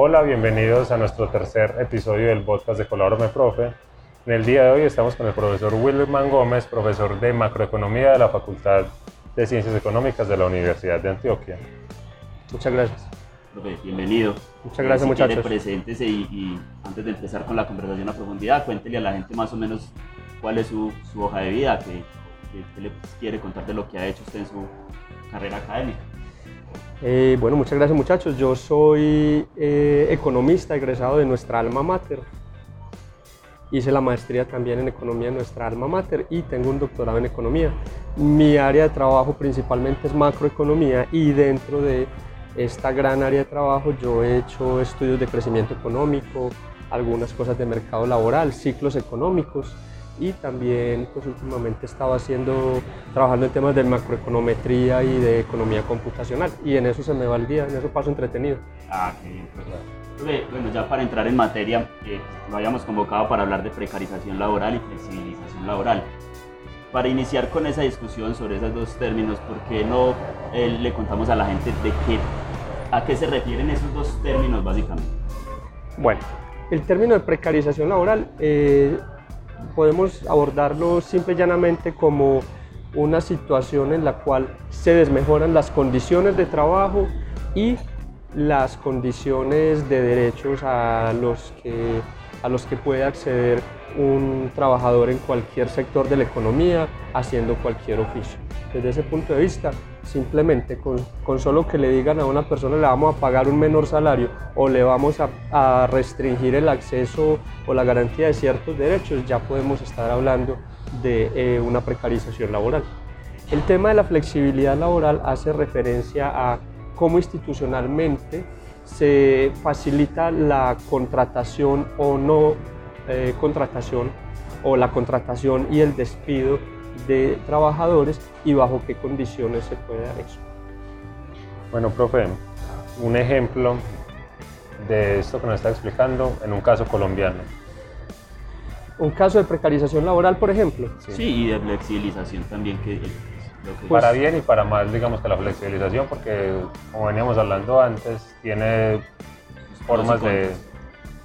Hola, bienvenidos a nuestro tercer episodio del podcast de Colabórame Profe. En el día de hoy estamos con el profesor Wilman Gómez, profesor de macroeconomía de la Facultad de Ciencias Económicas de la Universidad de Antioquia. Muchas gracias. Profe, bienvenido. Muchas gracias, si muchachos. Preséntese y, y, antes de empezar con la conversación a profundidad, cuéntele a la gente más o menos cuál es su, su hoja de vida, qué, qué, qué, le quiere contar de lo que ha hecho usted en su carrera académica. Eh, bueno, muchas gracias muchachos. Yo soy eh, economista egresado de nuestra alma mater. Hice la maestría también en economía en nuestra alma mater y tengo un doctorado en economía. Mi área de trabajo principalmente es macroeconomía y dentro de esta gran área de trabajo yo he hecho estudios de crecimiento económico, algunas cosas de mercado laboral, ciclos económicos y también pues últimamente estaba haciendo, trabajando en temas de macroeconometría y de economía computacional y en eso se me va el día, en eso paso entretenido. Ah, qué bien, profe. Bueno, ya para entrar en materia, eh, lo habíamos convocado para hablar de precarización laboral y flexibilización laboral. Para iniciar con esa discusión sobre esos dos términos, ¿por qué no eh, le contamos a la gente de qué, a qué se refieren esos dos términos básicamente? Bueno, el término de precarización laboral eh, podemos abordarlo simple y llanamente como una situación en la cual se desmejoran las condiciones de trabajo y las condiciones de derechos a los que, a los que puede acceder un trabajador en cualquier sector de la economía haciendo cualquier oficio. Desde ese punto de vista, simplemente con, con, solo que le digan a una persona le vamos a pagar un menor salario o le vamos a, restringir el acceso o la garantía de ciertos derechos, ya podemos estar hablando de eh, una precarización laboral. El tema de la flexibilidad laboral hace referencia a cómo institucionalmente se facilita la contratación o no eh, contratación o la contratación y el despido de trabajadores y bajo qué condiciones se puede dar eso. Bueno, profe, un ejemplo de esto que nos está explicando en un caso colombiano. Un caso de precarización laboral, por ejemplo. Sí, sí y de flexibilización también. Que, que pues, para bien y para mal, digamos que la flexibilización, porque como veníamos hablando antes, tiene formas de,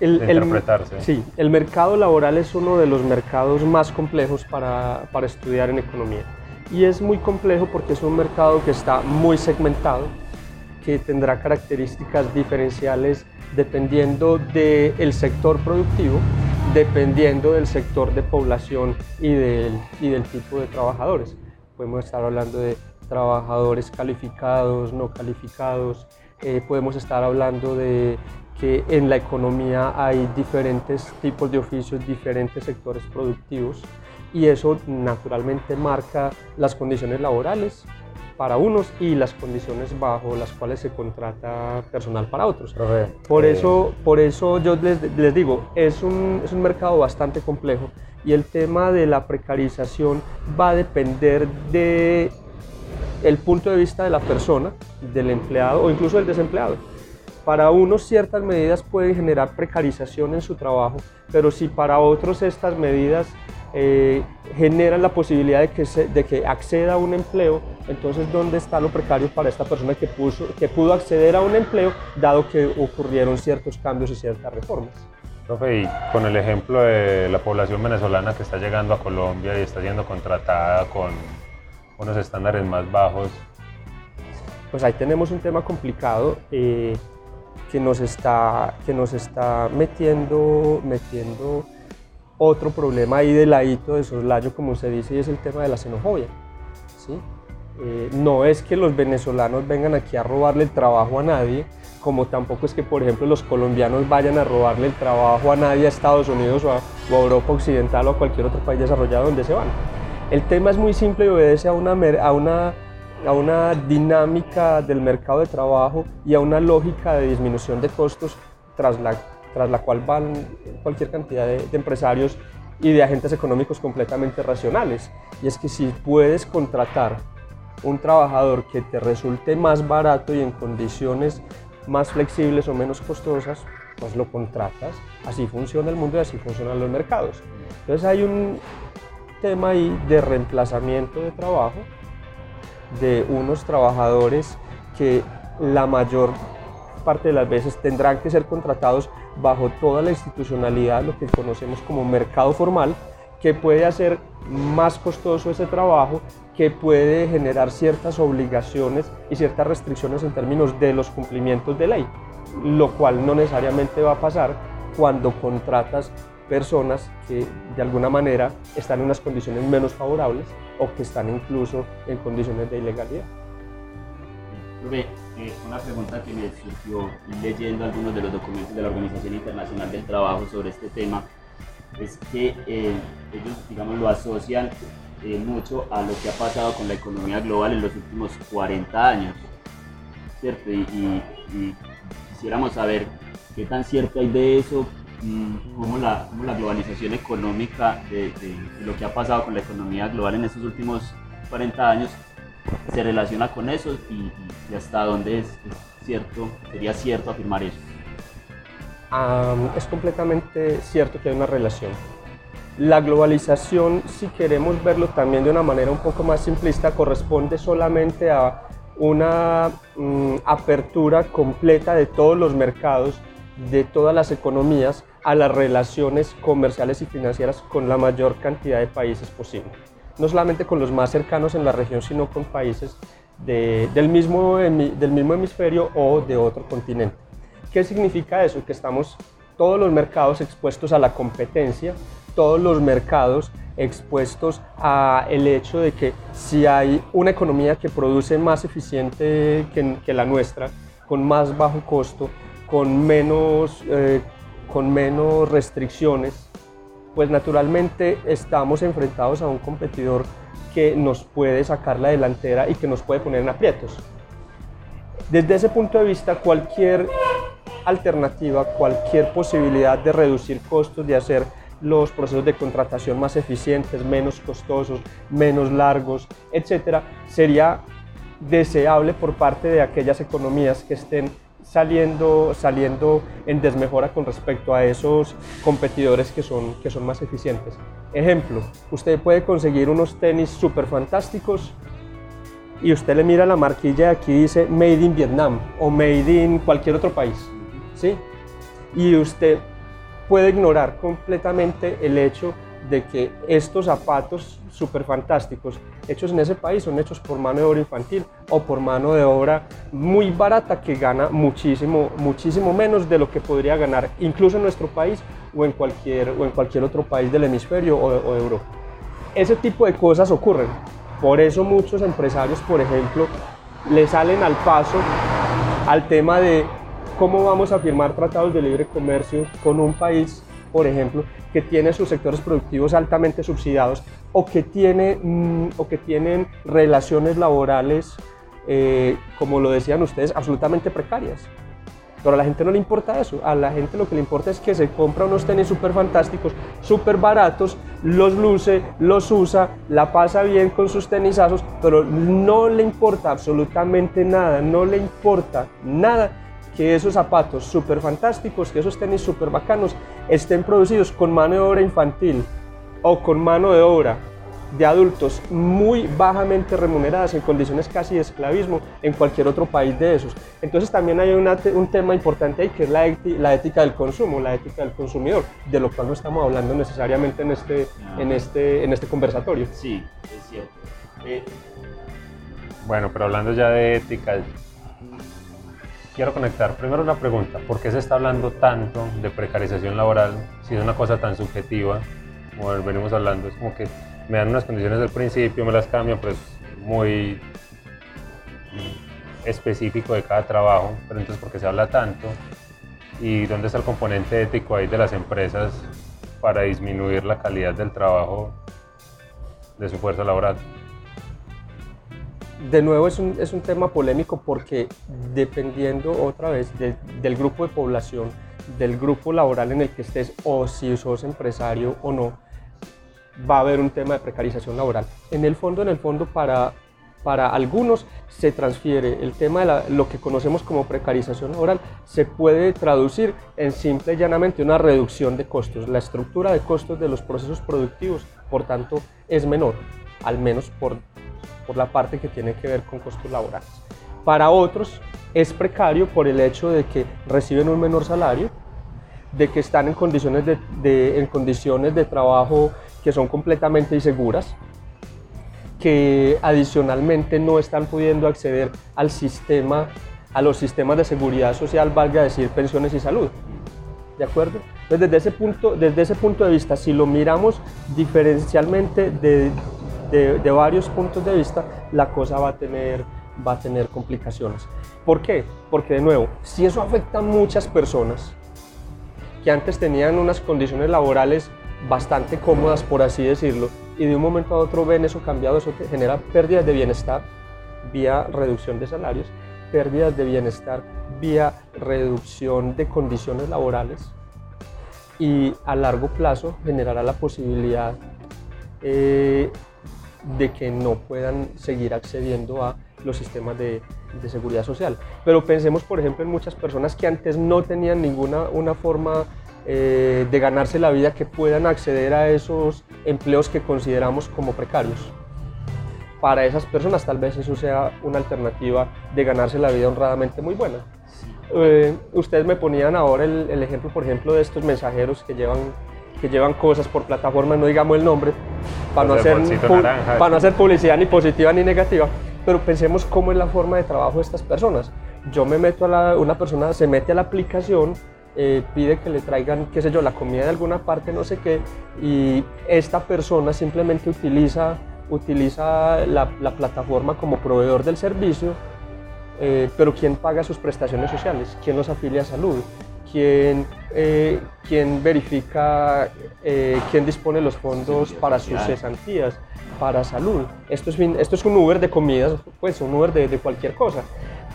el, de interpretarse. El, sí, el mercado laboral es uno de los mercados más complejos para, para estudiar en economía. Y es muy complejo porque es un mercado que está muy segmentado, que tendrá características diferenciales dependiendo del sector productivo, dependiendo del sector de población y del, y del tipo de trabajadores. Podemos estar hablando de trabajadores calificados, no calificados, eh, podemos estar hablando de que en la economía hay diferentes tipos de oficios, diferentes sectores productivos y eso naturalmente marca las condiciones laborales para unos y las condiciones bajo las cuales se contrata personal para otros. Profe, por, eh, eso, por eso yo les, les digo, es un, es un mercado bastante complejo y el tema de la precarización va a depender de el punto de vista de la persona, del empleado o incluso del desempleado. Para unos ciertas medidas pueden generar precarización en su trabajo, pero si para otros estas medidas eh, generan la posibilidad de que, se, de que acceda a un empleo, entonces ¿dónde está lo precario para esta persona que, puso, que pudo acceder a un empleo dado que ocurrieron ciertos cambios y ciertas reformas? Profe, y con el ejemplo de la población venezolana que está llegando a Colombia y está siendo contratada con unos estándares más bajos. Pues ahí tenemos un tema complicado eh, que, nos está, que nos está metiendo, metiendo otro problema ahí de ladito, de soslayo, como se dice, y es el tema de la xenofobia. ¿sí? Eh, no es que los venezolanos vengan aquí a robarle el trabajo a nadie, como tampoco es que, por ejemplo, los colombianos vayan a robarle el trabajo a nadie a Estados Unidos o a, o a Europa Occidental o a cualquier otro país desarrollado donde se van. El tema es muy simple y obedece a una, a una, a una dinámica del mercado de trabajo y a una lógica de disminución de costos tras la, tras la cual van cualquier cantidad de, de empresarios y de agentes económicos completamente racionales. Y es que si puedes contratar un trabajador que te resulte más barato y en condiciones más flexibles o menos costosas, pues lo contratas. Así funciona el mundo y así funcionan los mercados. Entonces hay un tema ahí de reemplazamiento de trabajo de unos trabajadores que la mayor parte de las veces tendrán que ser contratados bajo toda la institucionalidad, lo que conocemos como mercado formal, que puede hacer más costoso ese trabajo, que puede generar ciertas obligaciones y ciertas restricciones en términos de los cumplimientos de ley, lo cual no necesariamente va a pasar cuando contratas personas que de alguna manera están en unas condiciones menos favorables o que están incluso en condiciones de ilegalidad. Eh, una pregunta que me surgió leyendo algunos de los documentos de la Organización Internacional del Trabajo sobre este tema es que eh, ellos, digamos, lo asocian eh, mucho a lo que ha pasado con la economía global en los últimos 40 años, ¿cierto? Y, quisiéramos saber qué tan cierto hay de eso, cómo la, cómo la globalización económica de, lo que ha pasado con la economía global en estos últimos 40 años se relaciona con eso y, hasta dónde es, cierto, sería cierto afirmar eso. es completamente cierto que hay una relación. La globalización, si queremos verlo también de una manera un poco más simplista, corresponde solamente a una mm, apertura completa de todos los mercados, de todas las economías, a las relaciones comerciales y financieras con la mayor cantidad de países posible no solamente con los más cercanos en la región, sino con países del, mismo, del mismo hemisferio o de otro continente. ¿Qué significa eso? Que estamos todos los mercados expuestos a la competencia, todos los mercados expuestos a el hecho de que si hay una economía que produce más eficiente que, la nuestra, con más bajo costo, con menos, eh, con menos restricciones, pues naturalmente estamos enfrentados a un competidor que nos puede sacar la delantera y que nos puede poner en aprietos. Desde ese punto de vista, cualquier alternativa, cualquier posibilidad de reducir costos, de hacer los procesos de contratación más eficientes, menos costosos, menos largos, etcétera, sería deseable por parte de aquellas economías que estén saliendo, saliendo en desmejora con respecto a esos competidores que son, que son más eficientes. Ejemplo, usted puede conseguir unos tenis súper fantásticos y usted le mira la marquilla aquí dice Made in Vietnam o Made in cualquier otro país, ¿sí? Y usted puede ignorar completamente el hecho de que estos zapatos súper fantásticos hechos en ese país son hechos por mano de obra infantil o por mano de obra muy barata que gana muchísimo, muchísimo menos de lo que podría ganar incluso en nuestro país o en cualquier, o en cualquier otro país del hemisferio o, o de Europa. Ese tipo de cosas ocurren. Por eso muchos empresarios, por ejemplo, le salen al paso al tema de cómo vamos a firmar tratados de libre comercio con un país por ejemplo, que tiene sus sectores productivos altamente subsidiados o que, tiene, mm, o que tienen relaciones laborales, eh, como lo decían ustedes, absolutamente precarias. Pero a la gente no le importa eso, a la gente lo que le importa es que se compra unos tenis súper fantásticos, súper baratos, los luce, los usa, la pasa bien con sus tenisazos, pero no le importa absolutamente nada, no le importa nada que esos zapatos súper fantásticos, que esos tenis súper bacanos estén producidos con mano de obra infantil o con mano de obra de adultos muy bajamente remuneradas en condiciones casi de esclavismo en cualquier otro país de esos. Entonces también hay un tema importante ahí que es la, la, ética del consumo, la ética del consumidor, de lo cual no estamos hablando necesariamente en este, en este, en este conversatorio. Sí, es cierto. Eh, bueno, pero hablando ya de ética, quiero conectar primero una pregunta. ¿Por qué se está hablando tanto de precarización laboral si es una cosa tan subjetiva? Como venimos hablando, es como que me dan unas condiciones del principio, me las cambian, pero es muy específico de cada trabajo. Pero entonces, ¿por qué se habla tanto? ¿Y dónde está el componente ético ahí de las empresas para disminuir la calidad del trabajo de su fuerza laboral? De nuevo es un, es un, tema polémico porque dependiendo otra vez del grupo de población, del grupo laboral en el que estés o si sos empresario o no, va a haber un tema de precarización laboral. En el fondo, en el fondo para, para algunos se transfiere el tema de lo que conocemos como precarización laboral, se puede traducir en simple y llanamente una reducción de costos. La estructura de costos de los procesos productivos, por tanto, es menor, al menos por por la parte que tiene que ver con costos laborales. Para otros es precario por el hecho de que reciben un menor salario, de que están en condiciones de, en condiciones de trabajo que son completamente inseguras, que adicionalmente no están pudiendo acceder al sistema, a los sistemas de seguridad social, valga decir pensiones y salud. ¿De acuerdo? Entonces, desde ese punto, desde ese punto de vista, si lo miramos diferencialmente de, de, varios puntos de vista, la cosa va a tener va a tener complicaciones. ¿Por qué? Porque de nuevo, si eso afecta a muchas personas que antes tenían unas condiciones laborales bastante cómodas, por así decirlo, y de un momento a otro ven eso cambiado, eso genera pérdidas de bienestar vía reducción de salarios, pérdidas de bienestar vía reducción de condiciones laborales y a largo plazo generará la posibilidad eh, de que no puedan seguir accediendo a los sistemas de, seguridad social. Pero pensemos, por ejemplo, en muchas personas que antes no tenían ninguna una forma eh, de ganarse la vida que puedan acceder a esos empleos que consideramos como precarios. Para esas personas tal vez eso sea una alternativa de ganarse la vida honradamente muy buena. Eh, ustedes me ponían ahora el, el, ejemplo, por ejemplo, de estos mensajeros que llevan, que llevan cosas por plataforma, no digamos el nombre, para no, hacer, para no hacer publicidad ni positiva ni negativa, pero pensemos cómo es la forma de trabajo de estas personas. Yo me meto a la, una persona se mete a la aplicación, eh, pide que le traigan, qué sé yo, la comida de alguna parte, no sé qué, y esta persona simplemente utiliza, utiliza la, la plataforma como proveedor del servicio, eh, pero ¿quién paga sus prestaciones sociales? ¿Quién los afilia a salud? ¿Quién, eh, quién verifica, quién dispone los fondos para sus cesantías? para salud. Esto es, esto es un Uber de comidas, pues un Uber de, de cualquier cosa.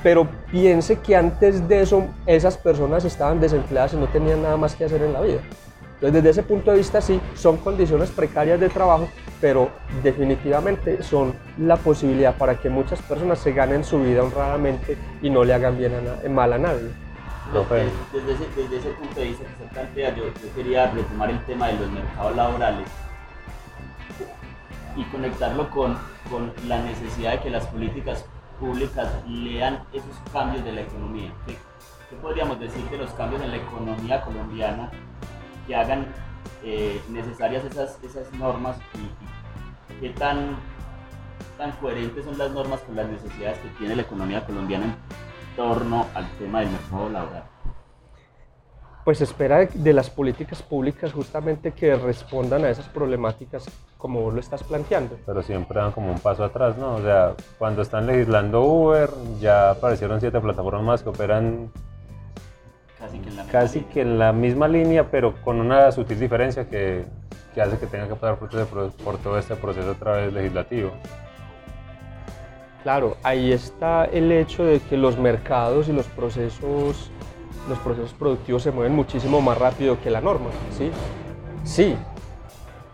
Pero piense que antes de eso esas personas estaban desempleadas y no tenían nada más que hacer en la vida. Entonces desde ese punto de vista sí, son condiciones precarias de trabajo, pero definitivamente son la posibilidad para que muchas personas se ganen su vida honradamente y no le hagan bien a mal a nadie. Desde, ese, punto de vista que se plantea, yo, quería retomar el tema de los mercados laborales y conectarlo con, con la necesidad de que las políticas públicas lean esos cambios de la economía. ¿Qué, podríamos decir de los cambios en la economía colombiana que hagan eh, necesarias esas, esas normas y, qué tan, tan coherentes son las normas con las necesidades que tiene la economía colombiana torno al tema del mercado laboral? pues espera de, las políticas públicas justamente que respondan a esas problemáticas como vos lo estás planteando. Pero siempre dan como un paso atrás, ¿no? O sea, cuando están legislando Uber, ya aparecieron siete plataformas más que operan casi que en la, casi que en la misma línea, pero con una sutil diferencia que, que hace que tenga que pasar por, por todo este proceso otra vez legislativo. Claro, ahí está el hecho de que los mercados y los procesos los procesos productivos se mueven muchísimo más rápido que la norma, ¿sí? Sí,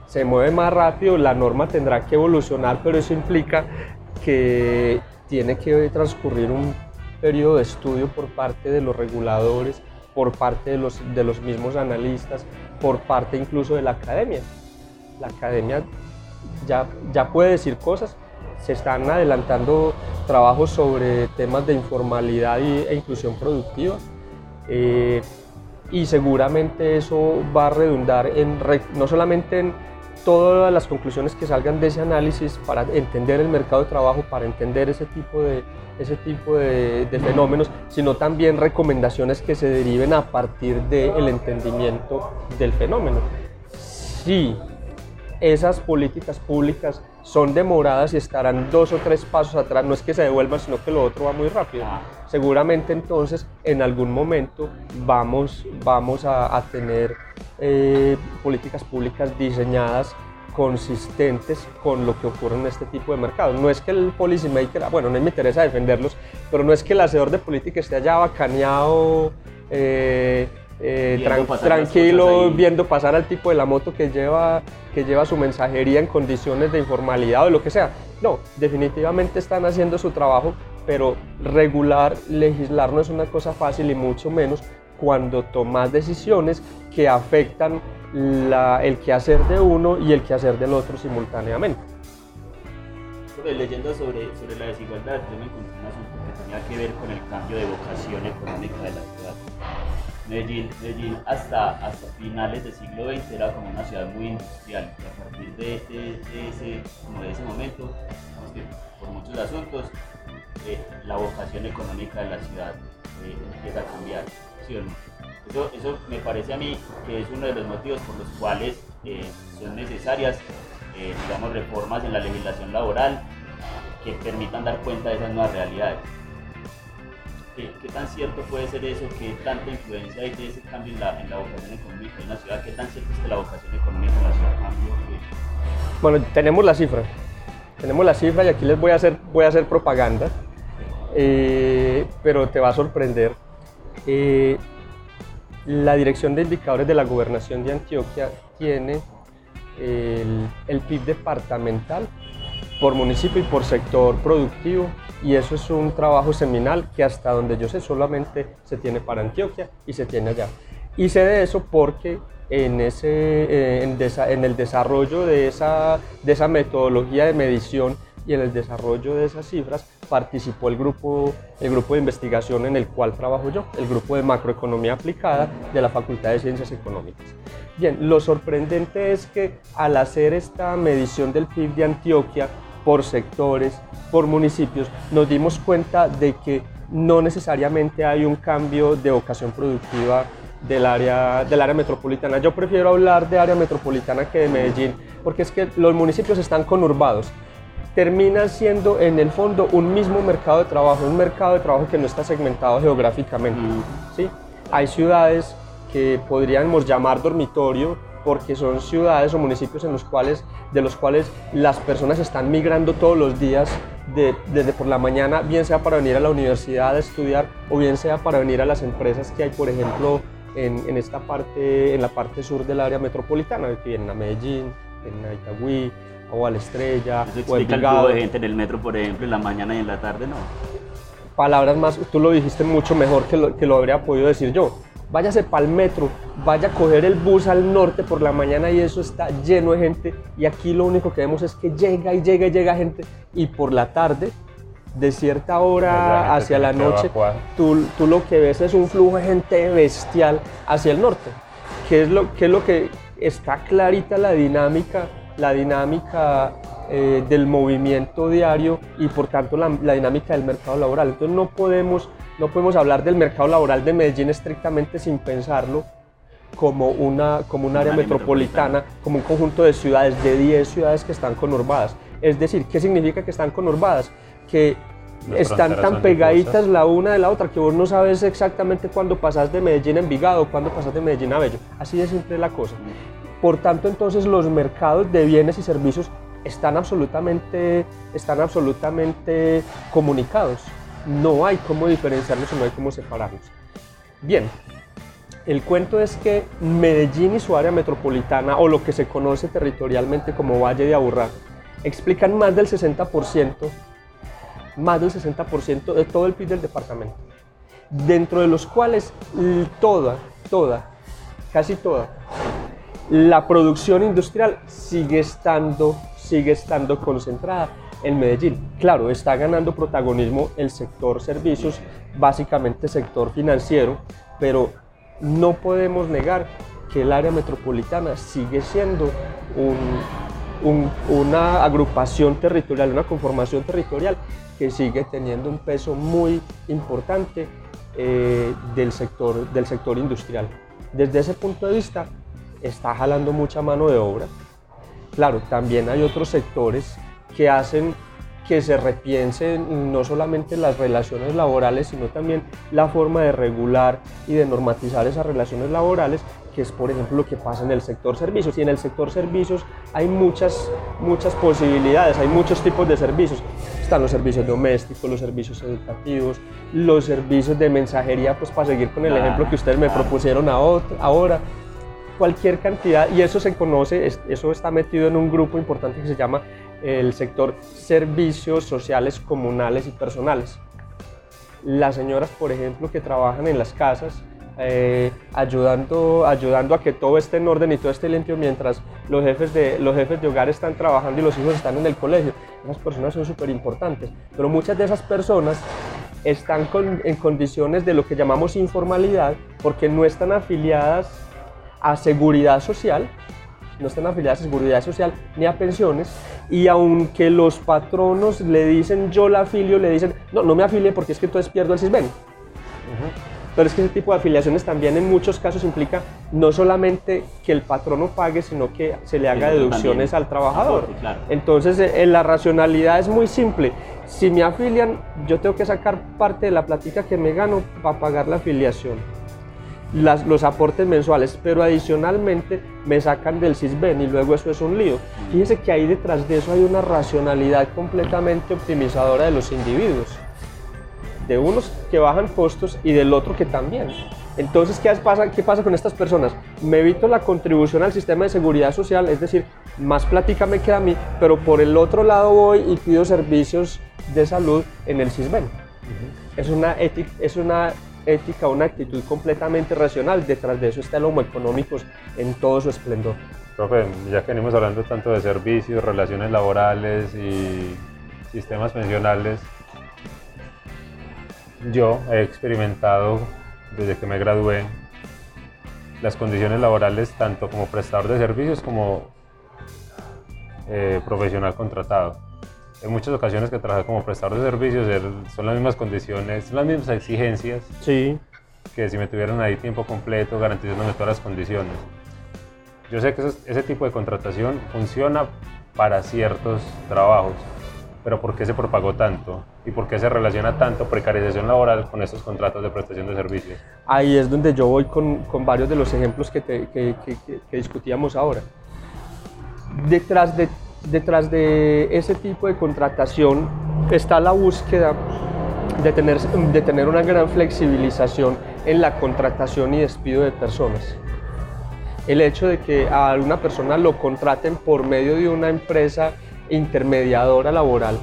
se mueve más rápido, la norma tendrá que evolucionar, pero eso implica que tiene que transcurrir un periodo de estudio por parte de los reguladores, por parte de los, de los mismos analistas, por parte incluso de la academia. La academia ya, ya puede decir cosas, se están adelantando trabajos sobre temas de informalidad e inclusión productiva, eh, y seguramente eso va a redundar en no solamente en todas las conclusiones que salgan de ese análisis para entender el mercado de trabajo, para entender ese tipo de, ese tipo de, fenómenos, sino también recomendaciones que se deriven a partir del entendimiento del fenómeno. Si esas políticas públicas son demoradas y estarán dos o tres pasos atrás, no es que se devuelvan, sino que lo otro va muy rápido. Ah. Seguramente entonces en algún momento vamos, vamos a, tener eh, políticas públicas diseñadas consistentes con lo que ocurre en este tipo de mercados. No es que el policymaker, bueno, no me interesa defenderlos, pero no es que el hacedor de política esté allá bacaneado, eh, eh, tranquilo, viendo pasar al tipo de la moto que lleva, que lleva su mensajería en condiciones de informalidad o lo que sea. No, definitivamente están haciendo su trabajo, pero regular, legislar no es una cosa fácil y mucho menos cuando tomas decisiones que afectan la, el quehacer de uno y el quehacer del otro simultáneamente. leyendo sobre, sobre la desigualdad, yo me encontré un asunto tenía que ver con el cambio de vocación económica de la. Medellín, Medellín hasta, hasta finales del siglo XX era como una ciudad muy industrial y a partir de, ese, como de ese momento, que por muchos asuntos, eh, la vocación económica de la ciudad eh, empieza a cambiar. Eso, eso me parece a mí que es uno de los motivos por los cuales eh, son necesarias, digamos, reformas en la legislación laboral que permitan dar cuenta de esas nuevas realidades. ¿Qué, tan cierto puede ser eso? ¿Qué tanta influencia hay de ese cambio en la, en la vocación económica en la ciudad? ¿Qué tan cierto es que la vocación económica en la ciudad cambió? Bueno, tenemos la cifra. Tenemos la cifra y aquí les voy a hacer, voy a hacer propaganda, eh, pero te va a sorprender. Eh, la Dirección de Indicadores de la Gobernación de Antioquia tiene el, el PIB departamental por municipio y por sector productivo y eso es un trabajo seminal que hasta donde yo sé solamente se tiene para Antioquia y se tiene allá. Y sé de eso porque en, ese, eh, en, el desarrollo de esa, de esa metodología de medición y en el desarrollo de esas cifras participó el grupo, el grupo de investigación en el cual trabajo yo, el grupo de macroeconomía aplicada de la Facultad de Ciencias Económicas. Bien, lo sorprendente es que al hacer esta medición del PIB de Antioquia por sectores, por municipios, nos dimos cuenta de que no necesariamente hay un cambio de vocación productiva del área, del área metropolitana. Yo prefiero hablar de área metropolitana que de Medellín, porque es que los municipios están conurbados. Terminan siendo en el fondo un mismo mercado de trabajo, un mercado de trabajo que no está segmentado geográficamente. ¿sí? Hay ciudades que podríamos llamar dormitorio, porque son ciudades o municipios en los cuales, de los cuales las personas están migrando todos los días desde por la mañana, bien sea para venir a la universidad a estudiar o bien sea para venir a las empresas que hay, por ejemplo, en, esta parte, en la parte sur del área metropolitana, que vienen a Medellín, en Itagüí, o a la Estrella, Eso explica o el de gente en el metro, por ejemplo, en la mañana y en la tarde, ¿no? Palabras más, tú lo dijiste mucho mejor que lo, que lo habría podido decir yo váyase para el metro, vaya a coger el bus al norte por la mañana y eso está lleno de gente. Y aquí lo único que vemos es que llega y llega y llega gente. Y por la tarde, de cierta hora hacia la noche, tú, tú, lo que ves es un flujo de gente bestial hacia el norte, que es lo que, es lo que está clarita la dinámica, la dinámica eh, del movimiento diario y por tanto la, la dinámica del mercado laboral. Entonces no podemos no podemos hablar del mercado laboral de Medellín estrictamente sin pensarlo como, una, como un área metropolitana, como un conjunto de ciudades, de 10 ciudades que están conurbadas. Es decir, ¿qué significa que están conurbadas? Que están tan pegaditas la una de la otra que vos no sabes exactamente cuándo pasas de Medellín a Envigado o cuándo pasas de Medellín a Bello. Así de simple la cosa. Por tanto, entonces los mercados de bienes y servicios están absolutamente, están absolutamente comunicados no hay cómo diferenciarlos o no hay cómo separarlos. Bien, el cuento es que Medellín y su área metropolitana, o lo que se conoce territorialmente como Valle de Aburrá, explican más del 60%, más del 60% de todo el PIB del departamento, dentro de los cuales toda, toda, casi toda, la producción industrial sigue estando, sigue estando concentrada en Medellín. Claro, está ganando protagonismo el sector servicios, básicamente sector financiero, pero no podemos negar que el área metropolitana sigue siendo una agrupación territorial, una conformación territorial que sigue teniendo un peso muy importante eh, del, sector, del sector industrial. Desde ese punto de vista, está jalando mucha mano de obra. Claro, también hay otros sectores que hacen que se repiensen no solamente las relaciones laborales, sino también la forma de regular y de normatizar esas relaciones laborales, que es por ejemplo lo que pasa en el sector servicios. Y en el sector servicios hay muchas, muchas posibilidades, hay muchos tipos de servicios. Están los servicios domésticos, los servicios educativos, los servicios de mensajería, pues para seguir con el ejemplo que ustedes me propusieron ahora cualquier cantidad y eso se conoce, eso está metido en un grupo importante que se llama el sector servicios sociales comunales y personales. Las señoras, por ejemplo, que trabajan en las casas, eh, ayudando, ayudando a que todo esté en orden y todo esté limpio mientras los jefes, de, los jefes de hogar están trabajando y los hijos están en el colegio. Esas personas son súper importantes, pero muchas de esas personas están en condiciones de lo que llamamos informalidad porque no están afiliadas a seguridad social, no están afiliadas a seguridad social ni a pensiones y aunque los patronos le dicen yo la afilio, le dicen no, no me afilie porque es que entonces pierdo el CISBEN. Pero es que ese tipo de afiliaciones también en muchos casos implica no solamente que el patrono pague, sino que se le haga deducciones al trabajador. Entonces, eh, la racionalidad es muy simple. Si me afilian, yo tengo que sacar parte de la plática que me gano para pagar la afiliación. Las, los aportes mensuales, pero adicionalmente me sacan del CISBEN y luego eso es un lío. Fíjese que ahí detrás de eso hay una racionalidad completamente optimizadora de los individuos de unos que bajan costos y del otro que también. Entonces, ¿qué pasa, ¿qué pasa con estas personas? Me evito la contribución al sistema de seguridad social, es decir, más plática me queda a mí, pero por el otro lado voy y pido servicios de salud en el CISBEN. es, una ética, es una ética, una actitud completamente racional. Detrás de eso está el homo económico en todo su esplendor. Profe, ya que venimos hablando tanto de servicios, relaciones laborales y sistemas pensionales, yo he experimentado desde que me gradué las condiciones laborales tanto como prestador de servicios como eh, profesional contratado. En muchas ocasiones que trabajé como prestador de servicios son las mismas condiciones, son las mismas exigencias sí. que si me tuvieran ahí tiempo completo garantizándome todas las condiciones. Yo sé que ese tipo de contratación funciona para ciertos trabajos, pero ¿por qué se propagó tanto? ¿Y por qué se relaciona tanto precarización laboral con estos contratos de prestación de servicios? Ahí es donde yo voy con, con varios de los ejemplos que, que, que, que, discutíamos ahora. Detrás de, detrás de ese tipo de contratación está la búsqueda de tener, de tener una gran flexibilización en la contratación y despido de personas. El hecho de que a una persona lo contraten por medio de una empresa intermediadora laboral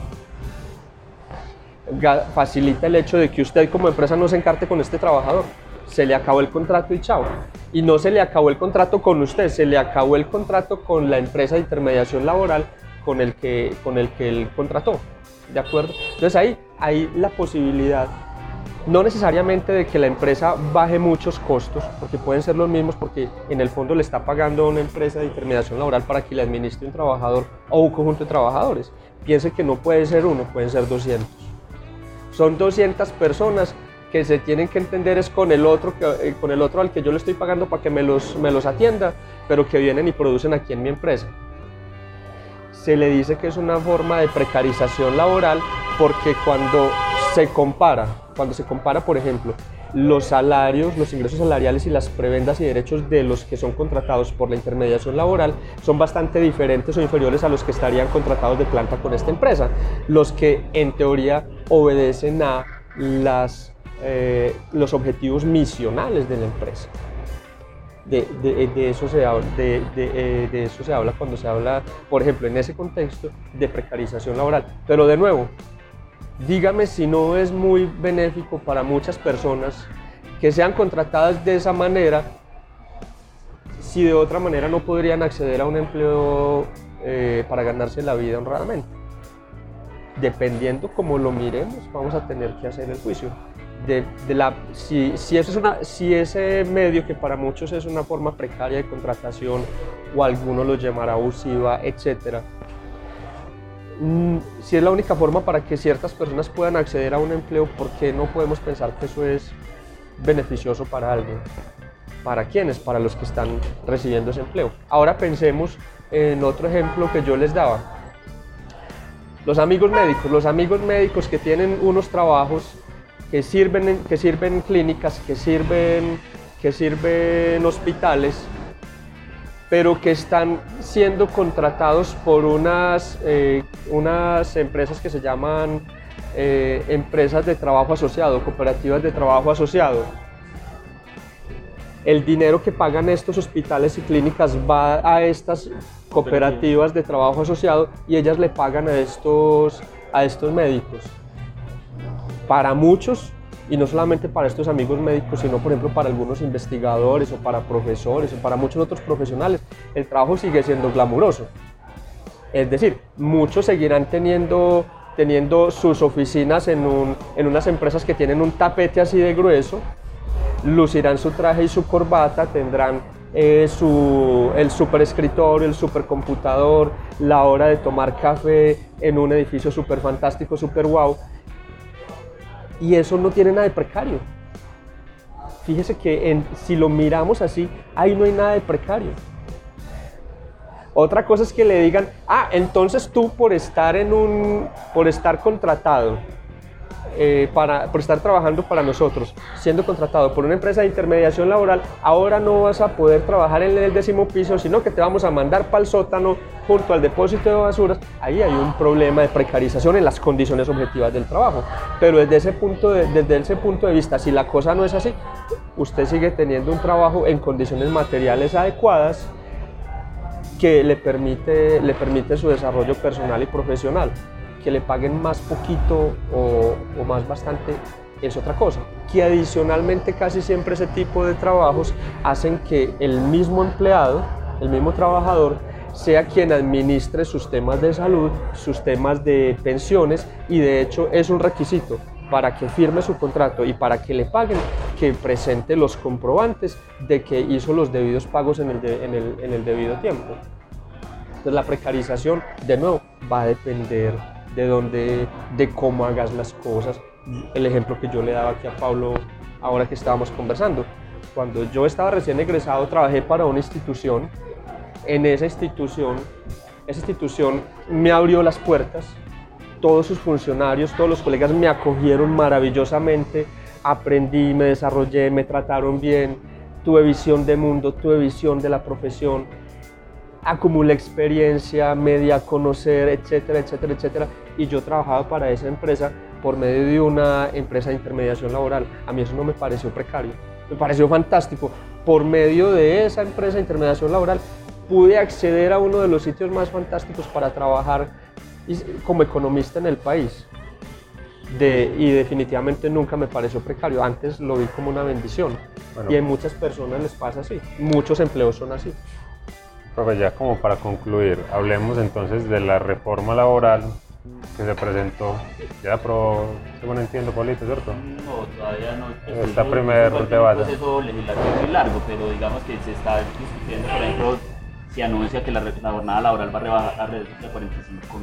facilita el hecho de que usted como empresa no se encarte con este trabajador. Se le acabó el contrato y chao. Y no se le acabó el contrato con usted, se le acabó el contrato con la empresa de intermediación laboral con el que, con el que él contrató. ¿De acuerdo? Entonces ahí hay la posibilidad no necesariamente de que la empresa baje muchos costos, porque pueden ser los mismos, porque en el fondo le está pagando a una empresa de intermediación laboral para que le administre un trabajador o un conjunto de trabajadores. Piense que no puede ser uno, pueden ser 200. Son 200 personas que se tienen que entender es con el otro, eh, con el otro al que yo le estoy pagando para que me los, me los atienda, pero que vienen y producen aquí en mi empresa. Se le dice que es una forma de precarización laboral porque cuando se compara, cuando se compara, por ejemplo, los salarios, los ingresos salariales y las prebendas y derechos de los que son contratados por la intermediación laboral son bastante diferentes o inferiores a los que estarían contratados de planta con esta empresa, los que en teoría obedecen a las, eh, los objetivos misionales de la empresa. De, de, eso se habla, de, eh, de, eso se habla cuando se habla, por ejemplo, en ese contexto de precarización laboral. Pero de nuevo, dígame si no es muy benéfico para muchas personas que sean contratadas de esa manera, si de otra manera no podrían acceder a un empleo eh, para ganarse la vida honradamente. Dependiendo cómo lo miremos, vamos a tener que hacer el juicio. De, la, si, si, eso es una, si ese medio que para muchos es una forma precaria de contratación o alguno lo llamará abusiva, etcétera, Mm, si es la única forma para que ciertas personas puedan acceder a un empleo, ¿por qué no podemos pensar que eso es beneficioso para alguien? ¿Para quiénes? Para los que están recibiendo ese empleo. Ahora pensemos en otro ejemplo que yo les daba. Los amigos médicos, los amigos médicos que tienen unos trabajos que sirven, que sirven clínicas, que sirven, que sirven hospitales, pero que están siendo contratados por unas, eh, unas empresas que se llaman eh, empresas de trabajo asociado, cooperativas de trabajo asociado. El dinero que pagan estos hospitales y clínicas va a estas cooperativas de trabajo asociado y ellas le pagan a estos, a estos médicos. Para muchos y no solamente para estos amigos médicos, sino por ejemplo para algunos investigadores o para profesores o para muchos otros profesionales, el trabajo sigue siendo glamuroso. Es decir, muchos seguirán teniendo, teniendo sus oficinas en, un, en unas empresas que tienen un tapete así de grueso, lucirán su traje y su corbata, tendrán eh, su, el superescritorio, el supercomputador, la hora de tomar café en un edificio súper fantástico, súper wow. Y eso no tiene nada de precario. Fíjese que si lo miramos así, ahí no hay nada de precario. Otra cosa es que le digan, ah, entonces tú por estar en un, por estar contratado, eh, para, por estar trabajando para nosotros, siendo contratado por una empresa de intermediación laboral, ahora no vas a poder trabajar en el décimo piso, sino que te vamos a mandar para el sótano junto al depósito de basuras. Ahí hay un problema de precarización en las condiciones objetivas del trabajo. Pero desde ese punto de, desde ese punto de vista, si la cosa no es así, usted sigue teniendo un trabajo en condiciones materiales adecuadas que le permite, le permite su desarrollo personal y profesional que le paguen más poquito o, más bastante es otra cosa. Que adicionalmente casi siempre ese tipo de trabajos hacen que el mismo empleado, el mismo trabajador, sea quien administre sus temas de salud, sus temas de pensiones y de hecho es un requisito para que firme su contrato y para que le paguen, que presente los comprobantes de que hizo los debidos pagos en el, en el, en el debido tiempo. Entonces la precarización, de nuevo, va a depender de dónde, de cómo hagas las cosas. El ejemplo que yo le daba aquí a Pablo ahora que estábamos conversando. Cuando yo estaba recién egresado, trabajé para una institución. En esa institución, esa institución me abrió las puertas. Todos sus funcionarios, todos los colegas me acogieron maravillosamente. Aprendí, me desarrollé, me trataron bien. Tuve visión de mundo, tuve visión de la profesión acumulé experiencia, media conocer, etcétera, etcétera, etcétera. Y yo trabajaba para esa empresa por medio de una empresa de intermediación laboral. A mí eso no me pareció precario, me pareció fantástico. Por medio de esa empresa de intermediación laboral pude acceder a uno de los sitios más fantásticos para trabajar como economista en el país. De, y definitivamente nunca me pareció precario, antes lo vi como una bendición. Y a muchas personas les pasa así, muchos empleos son así. Profe, ya como para concluir, hablemos entonces de la reforma laboral que se presentó. Ya aprobó, según entiendo, Polito, ¿cierto? No, todavía no. Pues, Esta primer debate. Es un proceso legislativo muy largo, pero digamos que se está discutiendo, por ejemplo, se anuncia que la, jornada laboral va a rebajar de 45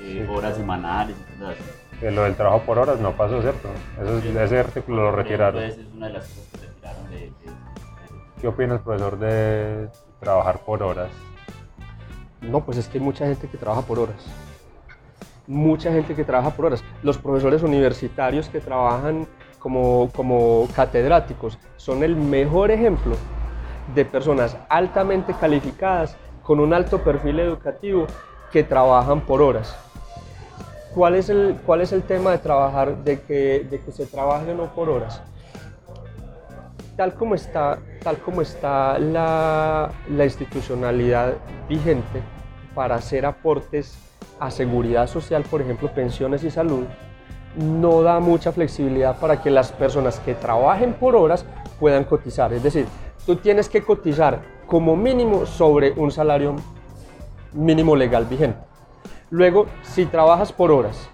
eh, horas semanales y cosas así. lo del trabajo por horas no pasó, ¿cierto? Eso, ese artículo lo retiraron. Entonces es una de las cosas que retiraron de, ¿Qué opina el profesor de trabajar por horas? No, pues es que hay mucha gente que trabaja por horas. Mucha gente que trabaja por horas. Los profesores universitarios que trabajan como, como catedráticos son el mejor ejemplo de personas altamente calificadas con un alto perfil educativo que trabajan por horas. ¿Cuál es el, cuál es el tema de trabajar, de que, de que se trabaje o no por horas? tal como está, tal como está la, institucionalidad vigente para hacer aportes a seguridad social, por ejemplo, pensiones y salud, no da mucha flexibilidad para que las personas que trabajen por horas puedan cotizar. Es decir, tú tienes que cotizar como mínimo sobre un salario mínimo legal vigente. Luego, si trabajas por horas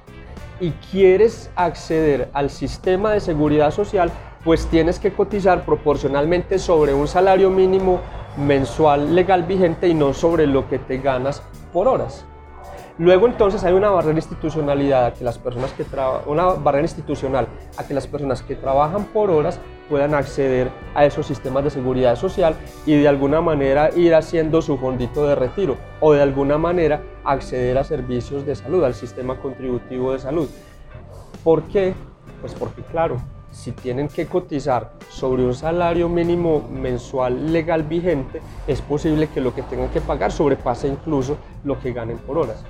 y quieres acceder al sistema de seguridad social, pues tienes que cotizar proporcionalmente sobre un salario mínimo mensual legal vigente y no sobre lo que te ganas por horas. Luego entonces hay una barrera institucionalidad a que las personas que una barrera institucional a que las personas que trabajan por horas puedan acceder a esos sistemas de seguridad social y de alguna manera ir haciendo su fondito de retiro o de alguna manera acceder a servicios de salud, al sistema contributivo de salud. ¿Por qué? Pues porque claro, si tienen que cotizar sobre un salario mínimo mensual legal vigente, es posible que lo que tengan que pagar sobrepase incluso lo que ganen por horas.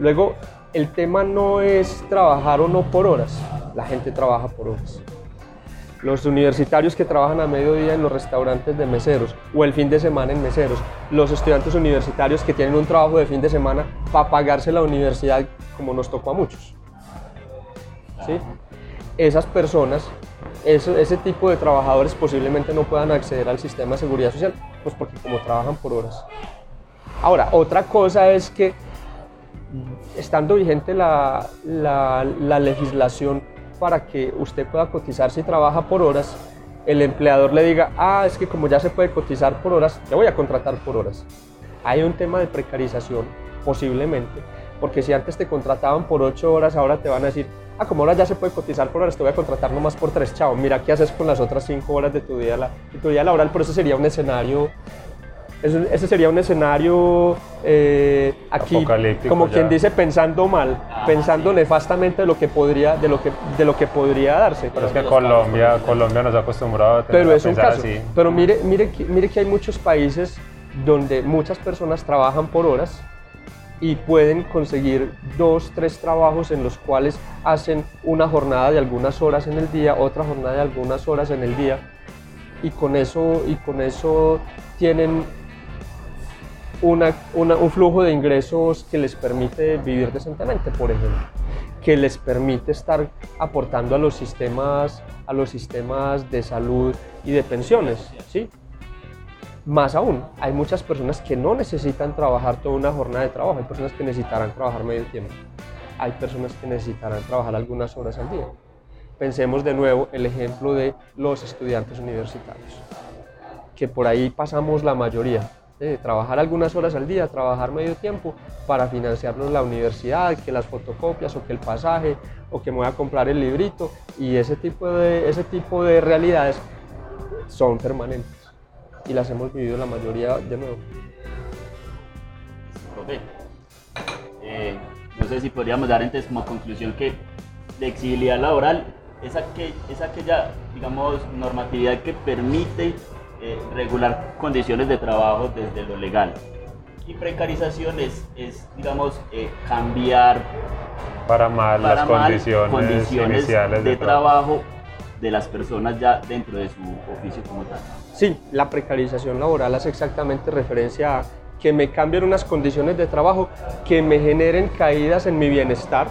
Luego, el tema no es trabajar o no por horas, la gente trabaja por horas. Los universitarios que trabajan a mediodía en los restaurantes de meseros o el fin de semana en meseros, los estudiantes universitarios que tienen un trabajo de fin de semana para pagarse la universidad como nos tocó a muchos. ¿Sí? esas personas, ese, tipo de trabajadores posiblemente no puedan acceder al sistema de seguridad social, pues porque como trabajan por horas. Ahora, otra cosa es que estando vigente la, la, la legislación para que usted pueda cotizar si trabaja por horas, el empleador le diga, ah, es que como ya se puede cotizar por horas, te voy a contratar por horas. Hay un tema de precarización, posiblemente, porque si antes te contrataban por 8 horas, ahora te van a decir, ah, como ahora ya se puede cotizar por horas, te voy a contratar nomás por 3, chao, mira qué haces con las otras 5 horas de tu día, de tu día laboral, pero eso sería un escenario ese sería un escenario eh, aquí, como quien dice, pensando mal, ah, pensando nefastamente de lo que podría, de lo que, de lo que podría darse. Pero es que Colombia, Colombia nos ha acostumbrado a tener Pero es un caso. Pero mire, mire, mire que hay muchos países donde muchas personas trabajan por horas y pueden conseguir dos, tres trabajos en los cuales hacen una jornada de algunas horas en el día, otra jornada de algunas horas en el día y con eso, y con eso tienen un flujo de ingresos que les permite vivir decentemente, por ejemplo, que les permite estar aportando a los sistemas, a los sistemas de salud y de pensiones, ¿sí? Más aún, hay muchas personas que no necesitan trabajar toda una jornada de trabajo, hay personas que necesitarán trabajar medio tiempo, hay personas que necesitarán trabajar algunas horas al día. Pensemos de nuevo el ejemplo de los estudiantes universitarios, que por ahí pasamos la mayoría trabajar algunas horas al día, trabajar medio tiempo para financiarnos la universidad, que las fotocopias o que el pasaje o que me voy a comprar el librito y ese tipo de, ese tipo de realidades son permanentes y las hemos vivido la mayoría de nuevo. Eh, no sé si podríamos dar entonces como conclusión que flexibilidad laboral es, aquel, es aquella, digamos, normatividad que permite eh, regular condiciones de trabajo desde lo legal. Y precarización es, digamos, eh, cambiar para mal las condiciones, iniciales de, trabajo. de las personas ya dentro de su oficio como tal. Sí, la precarización laboral hace exactamente referencia a que me cambien unas condiciones de trabajo que me generen caídas en mi bienestar.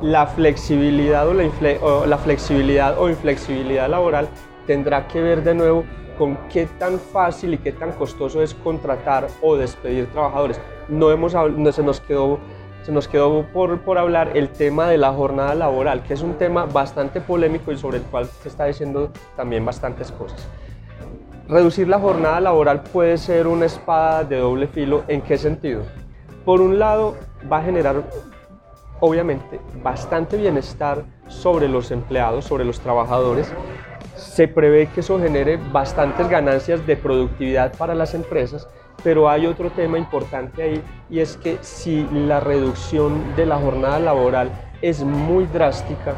La flexibilidad o la, o la flexibilidad o inflexibilidad laboral tendrá que ver de nuevo con qué tan fácil y qué tan costoso es contratar o despedir trabajadores. No, hemos, no se nos quedó, se nos quedó por, por hablar el tema de la jornada laboral, que es un tema bastante polémico y sobre el cual se está diciendo también bastantes cosas. Reducir la jornada laboral puede ser una espada de doble filo. ¿En qué sentido? Por un lado, va a generar obviamente bastante bienestar sobre los empleados, sobre los trabajadores, se prevé que eso genere bastantes ganancias de productividad para las empresas, pero hay otro tema importante ahí y es que si la reducción de la jornada laboral es muy drástica,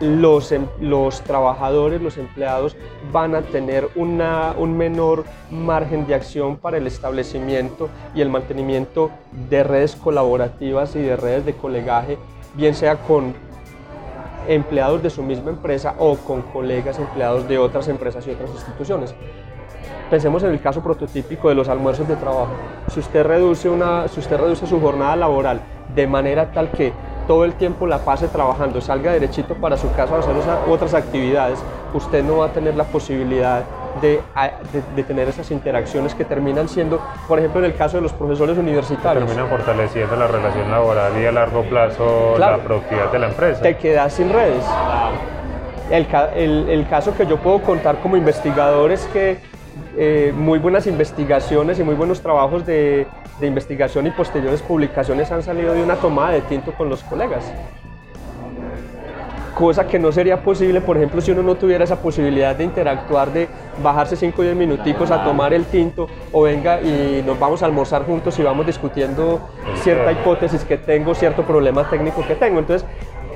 los, em, los trabajadores, los empleados van a tener una, un menor margen de acción para el establecimiento y el mantenimiento de redes colaborativas y de redes de colegaje, bien sea con empleados de su misma empresa o con colegas empleados de otras empresas y otras instituciones. Pensemos en el caso prototípico de los almuerzos de trabajo. Si usted reduce, una, si usted reduce su jornada laboral de manera tal que todo el tiempo la pase trabajando, salga derechito para su casa a hacer otras actividades, usted no va a tener la posibilidad de, de, tener esas interacciones que terminan siendo, por ejemplo, en el caso de los profesores universitarios. Terminan fortaleciendo la relación laboral y a largo plazo la productividad de la empresa. Te quedas sin redes. El, el, el, caso que yo puedo contar como investigador es que eh, muy buenas investigaciones y muy buenos trabajos de, de investigación y posteriores publicaciones han salido de una tomada de tinto con los colegas cosa que no sería posible, por ejemplo, si uno no tuviera esa posibilidad de interactuar, de bajarse 5 o 10 minuticos a tomar el tinto, o venga y nos vamos a almorzar juntos y vamos discutiendo cierta hipótesis que tengo, cierto problema técnico que tengo. Entonces,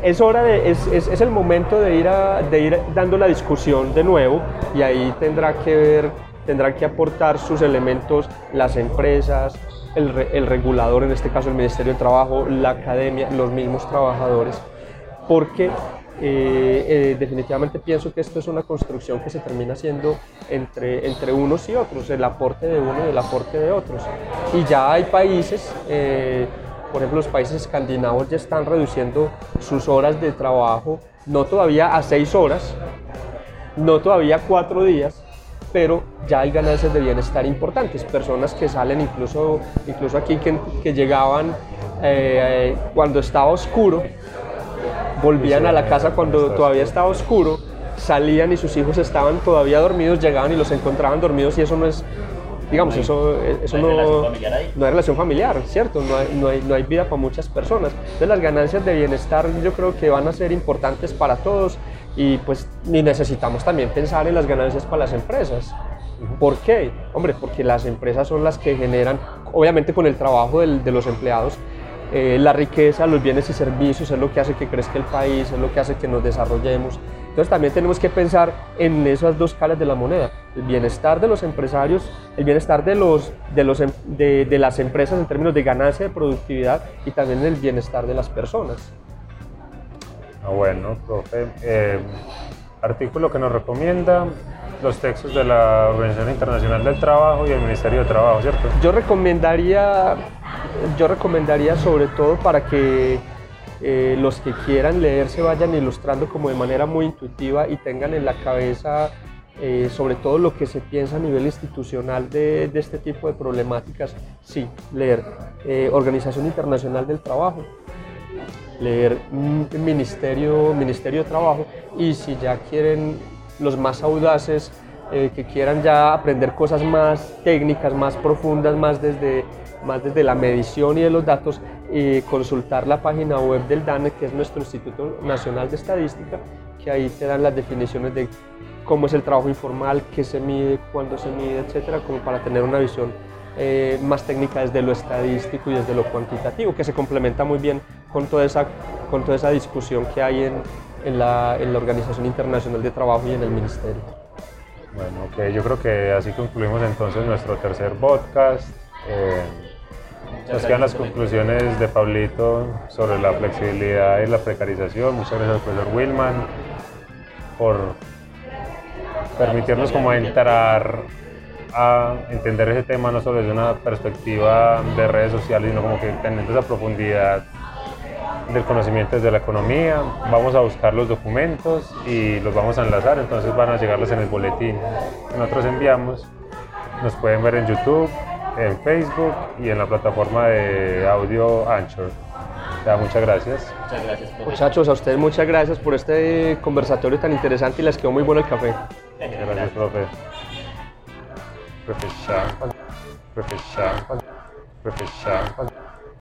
es hora de, es, es, el momento de ir, de ir dando la discusión de nuevo y ahí tendrá que ver, tendrá que aportar sus elementos las empresas, el, el regulador, en este caso el Ministerio de Trabajo, la academia, los mismos trabajadores, porque eh, eh, definitivamente pienso que esto es una construcción que se termina haciendo entre, entre unos y otros, el aporte de uno y el aporte de otros. Y ya hay países, eh, por ejemplo los países escandinavos ya están reduciendo sus horas de trabajo, no todavía a seis horas, no todavía cuatro días, pero ya hay ganancias de bienestar importantes, personas que salen incluso, incluso aquí que, que llegaban eh, eh, cuando estaba oscuro, volvían a la casa cuando todavía estaba oscuro, salían y sus hijos estaban todavía dormidos, llegaban y los encontraban dormidos y eso no es, digamos, eso, eso no hay no, relación ahí. no hay relación familiar, ¿cierto? No hay, no, hay, no hay vida para muchas personas. Entonces las ganancias de bienestar yo creo que van a ser importantes para todos y pues ni necesitamos también pensar en las ganancias para las empresas. ¿Por qué? Hombre, porque las empresas son las que generan, obviamente con el trabajo del- de los empleados, eh, la riqueza, los bienes y servicios es lo que hace que crezca el país, es lo que hace que nos desarrollemos. Entonces también tenemos que pensar en esas dos caras de la moneda, el bienestar de los empresarios, el bienestar de, los, de, em- las empresas en términos de ganancia de productividad y también el bienestar de las personas. Ah, bueno, profe. Eh, artículo que nos recomienda los textos de la Organización Internacional del Trabajo y el Ministerio de Trabajo, ¿cierto? Yo recomendaría, yo recomendaría sobre todo para que eh, los que quieran leer se vayan ilustrando como de manera muy intuitiva y tengan en la cabeza eh, sobre todo lo que se piensa a nivel institucional de, este tipo de problemáticas. Sí, leer eh, Organización Internacional del Trabajo, leer Ministerio, Ministerio de Trabajo y si ya quieren los más audaces eh, que quieran ya aprender cosas más técnicas, más profundas, más desde, más desde la medición y de los datos, eh, consultar la página web del DANE, que es nuestro Instituto Nacional de Estadística, que ahí te dan las definiciones de cómo es el trabajo informal, qué se mide, cuándo se mide, etcétera, como para tener una visión eh, más técnica desde lo estadístico y desde lo cuantitativo, que se complementa muy bien con toda esa, con toda esa discusión que hay en, en, la, en la Organización Internacional de Trabajo y en el Ministerio. Bueno, ok, yo creo que así concluimos entonces nuestro tercer podcast. Eh, nos quedan las conclusiones de Pablito sobre la flexibilidad y la precarización. Muchas gracias, profesor Wilman, por permitirnos como entrar a entender ese tema no solo desde una perspectiva de redes sociales, sino como que teniendo esa profundidad del conocimiento desde la economía. Vamos a buscar los documentos y los vamos a enlazar, entonces van a llegarles en el boletín que nosotros enviamos. Nos pueden ver en YouTube, en Facebook y en la plataforma de audio Anchor. Sea, muchas gracias. Muchas gracias, profe. Muchachos, a ustedes muchas gracias por este conversatorio tan interesante y les quedó muy bueno el café. Gracias, profe. Profe Shampa. Profe Shampa. Profe Shampa.